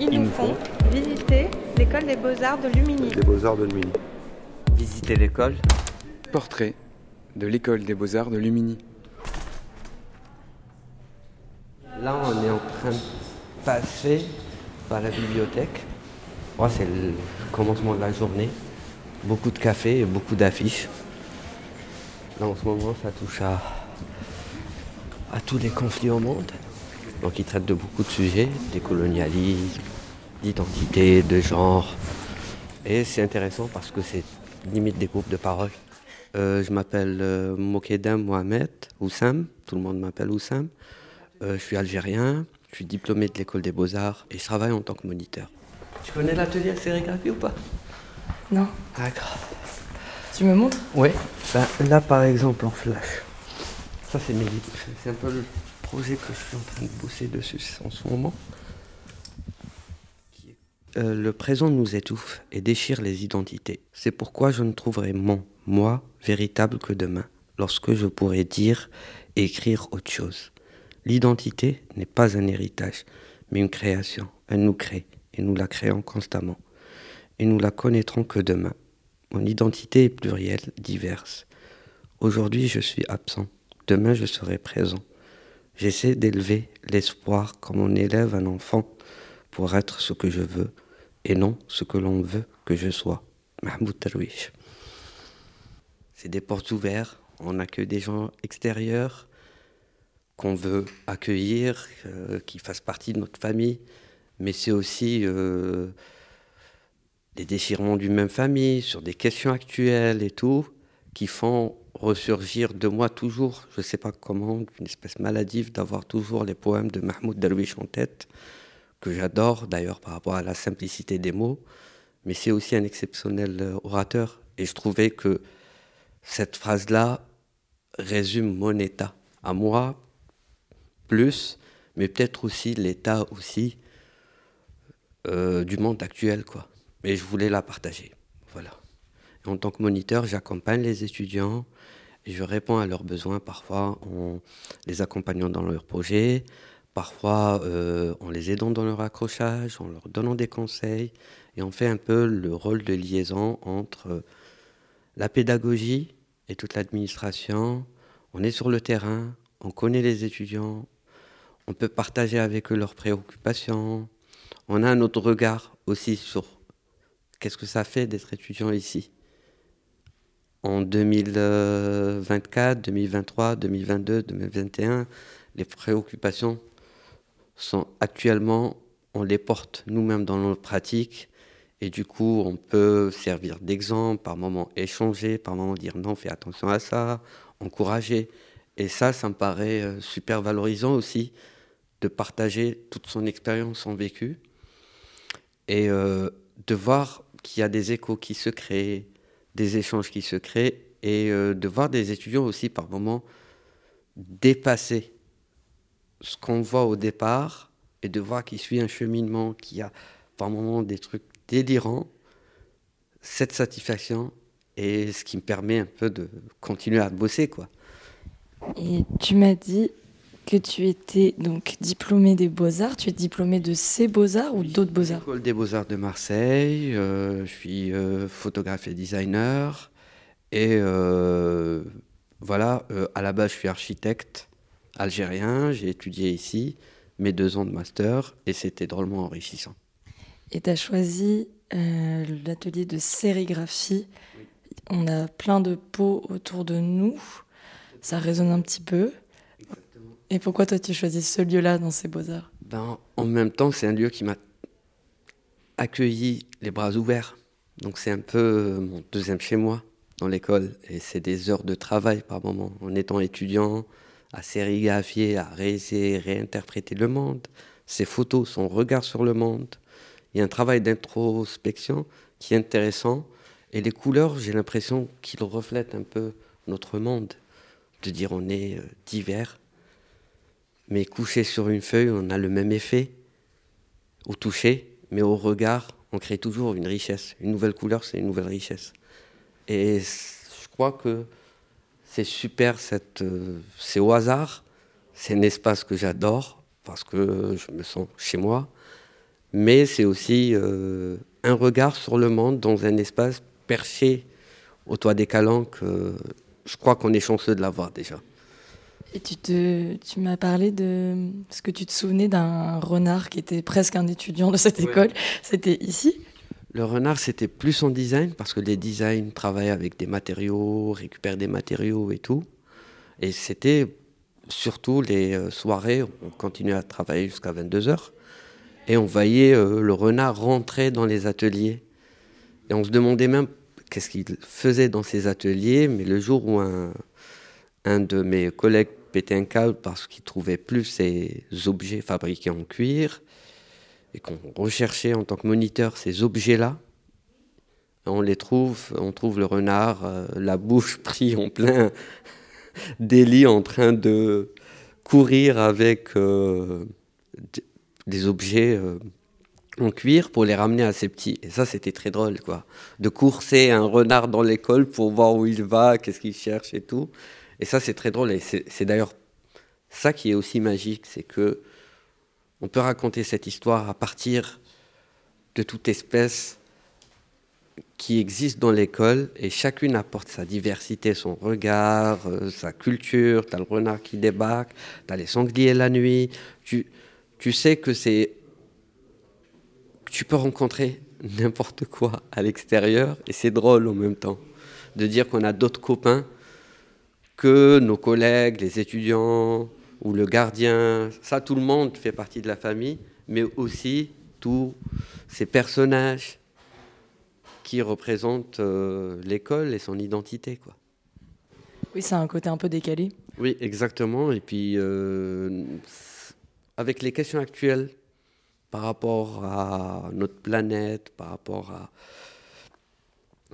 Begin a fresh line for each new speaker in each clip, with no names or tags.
Ils, nous font visiter l'école des beaux-arts de Lumini.
Des beaux-arts de Lumini.
Visiter l'école.
Portrait de l'école des beaux-arts de Lumini.
Là, on est en train de passer par la bibliothèque. Moi, c'est le commencement de la journée. Beaucoup de café et beaucoup d'affiches. Là, en ce moment, ça touche à, à tous les conflits au monde. Donc, il traite de beaucoup de sujets, des colonialismes, d'identité, de genre. Et c'est intéressant parce que c'est limite des groupes de parole. Euh, je m'appelle euh, Mokedem Mohamed Oussam, tout le monde m'appelle Oussam. Euh, je suis algérien, je suis diplômé de l'école des beaux-arts et je travaille en tant que moniteur. Tu connais l'atelier de sérigraphie ou pas?
Non.
D'accord.
Tu me montres?
Oui. Ben, là, par exemple, en flash. Ça, c'est mes C'est un peu le que je suis en train de bosser dessus en ce moment. Euh, le présent nous étouffe et déchire les identités. C'est pourquoi je ne trouverai mon moi véritable que demain, lorsque je pourrai dire et écrire autre chose. L'identité n'est pas un héritage, mais une création. Elle nous crée et nous la créons constamment. Et nous la connaîtrons que demain. Mon identité est plurielle, diverse. Aujourd'hui, je suis absent. Demain, je serai présent. J'essaie d'élever l'espoir comme on élève un enfant pour être ce que je veux et non ce que l'on veut que je sois. Mahmoud Tarwish. C'est des portes ouvertes, on accueille des gens extérieurs qu'on veut accueillir, euh, qui fassent partie de notre famille, mais c'est aussi euh, des déchirements d'une même famille, sur des questions actuelles et tout, qui font ressurgir de moi toujours, je ne sais pas comment, une espèce maladive d'avoir toujours les poèmes de Mahmoud Darwish en tête, que j'adore d'ailleurs par rapport à la simplicité des mots, mais c'est aussi un exceptionnel euh, orateur. Et je trouvais que cette phrase-là résume mon état, à moi plus, mais peut-être aussi l'état aussi euh, du monde actuel, quoi. Mais je voulais la partager, voilà. En tant que moniteur, j'accompagne les étudiants je réponds à leurs besoins parfois en les accompagnant dans leurs projets, parfois euh, en les aidant dans leur accrochage, en leur donnant des conseils, et on fait un peu le rôle de liaison entre la pédagogie et toute l'administration. On est sur le terrain, on connaît les étudiants, on peut partager avec eux leurs préoccupations. On a un autre regard aussi sur qu'est-ce que ça fait d'être étudiant ici. En 2024, 2023, 2022, 2021, les préoccupations sont actuellement, on les porte nous-mêmes dans nos pratiques. Et du coup, on peut servir d'exemple, par moment échanger, par moment dire non, fais attention à ça, encourager. Et ça, ça me paraît euh, super valorisant aussi de partager toute son expérience, son vécu, et euh, de voir qu'il y a des échos qui se créent, des échanges qui se créent, et euh, de voir des étudiants aussi par moments dépasser ce qu'on voit au départ, et de voir qu'il suit un cheminement, qu'il y a par moments des trucs délirants, cette satisfaction est ce qui me permet un peu de continuer à bosser, quoi.
Et tu m'as dit que tu étais donc diplômé des Beaux-Arts. Tu es diplômé de ces Beaux-Arts ou d'autres Beaux-Arts?
L'école des Beaux-Arts de Marseille. Euh, je suis euh, photographe et designer. Et euh, voilà, à la base, je suis architecte algérien. J'ai étudié ici mes deux ans de master et c'était drôlement enrichissant.
Et tu as choisi l'atelier de sérigraphie. On a plein de pots autour de nous. Ça résonne un petit peu. Et pourquoi toi tu choisis ce lieu-là dans ces beaux-arts?
Ben, En même temps, c'est un lieu qui m'a accueilli les bras ouverts. Donc c'est un peu euh, mon deuxième chez moi dans l'école. Et c'est des heures de travail par moment. En étant étudiant, à sérigraphier, à réessayer, réinterpréter le monde, ses photos, son regard sur le monde. Il y a un travail d'introspection qui est intéressant. Et les couleurs, j'ai l'impression qu'ils reflètent un peu notre monde. De dire on est euh, divers, mais couché sur une feuille, on a le même effet au toucher, mais au regard, on crée toujours une richesse. Une nouvelle couleur, c'est une nouvelle richesse. Et je crois que c'est super, euh, c'est au hasard, c'est un espace que j'adore, parce que je me sens chez moi, mais c'est aussi euh, un regard sur le monde dans un espace perché au toit des calanques. je crois qu'on est chanceux de l'avoir déjà.
Et tu, te, tu m'as parlé de ce que tu te souvenais d'un renard qui était presque un étudiant de cette école. C'était ici?
Le renard, c'était plus en design parce que les designs travaillent avec des matériaux, récupèrent des matériaux et tout. Et c'était surtout les euh, soirées, on continuait à travailler jusqu'à 22h. Et on voyait euh, le renard rentrer dans les ateliers. Et on se demandait même qu'est-ce qu'il faisait dans ces ateliers. Mais le jour où un, un de mes collègues pétait un parce qu'il trouvait plus ces objets fabriqués en cuir et qu'on recherchait en tant que moniteur ces objets-là, on les trouve, on trouve le renard, euh, la bouche pris en plein délit, en train de courir avec euh, des objets euh, en cuir pour les ramener à ses petits. Et ça, c'était très drôle, quoi. De courser un renard dans l'école pour voir où il va, qu'est-ce qu'il cherche et tout. Et ça, c'est très drôle. Et c'est d'ailleurs ça qui est aussi magique, c'est que on peut raconter cette histoire à partir de toute espèce qui existe dans l'école et chacune apporte sa diversité, son regard, euh, sa culture. Tu as le renard qui débarque, tu as les sangliers la nuit. Tu, tu sais que c'est. Tu peux rencontrer n'importe quoi à l'extérieur et c'est drôle en même temps de dire qu'on a d'autres copains que nos collègues, les étudiants ou le gardien. Ça, tout le monde fait partie de la famille, mais aussi tous ces personnages qui représentent euh, l'école et son identité. Quoi.
Oui, c'est un côté un peu décalé.
Oui, exactement. Et puis, euh, avec les questions actuelles par rapport à notre planète, par rapport à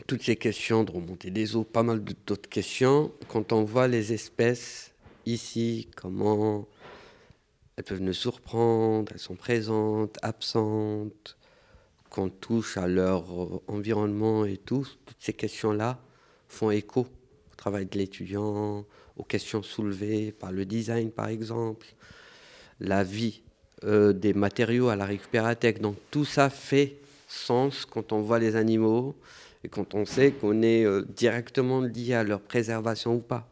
toutes ces questions de remonter des eaux, pas mal d'autres questions. Quand on voit les espèces ici, comment elles peuvent nous surprendre, elles sont présentes, absentes, qu'on touche à leur environnement et tout, toutes ces questions-là font écho au travail de l'étudiant, aux questions soulevées par le design par exemple, la vie euh, des matériaux à la récupérathèque. Donc tout ça fait sens quand on voit les animaux, et quand on sait qu'on est euh, directement lié à leur préservation ou pas.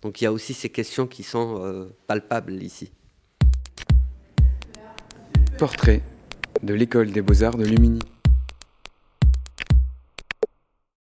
Donc il y a aussi ces questions qui sont euh, palpables ici.
Portrait de l'école des beaux-arts de Lumini.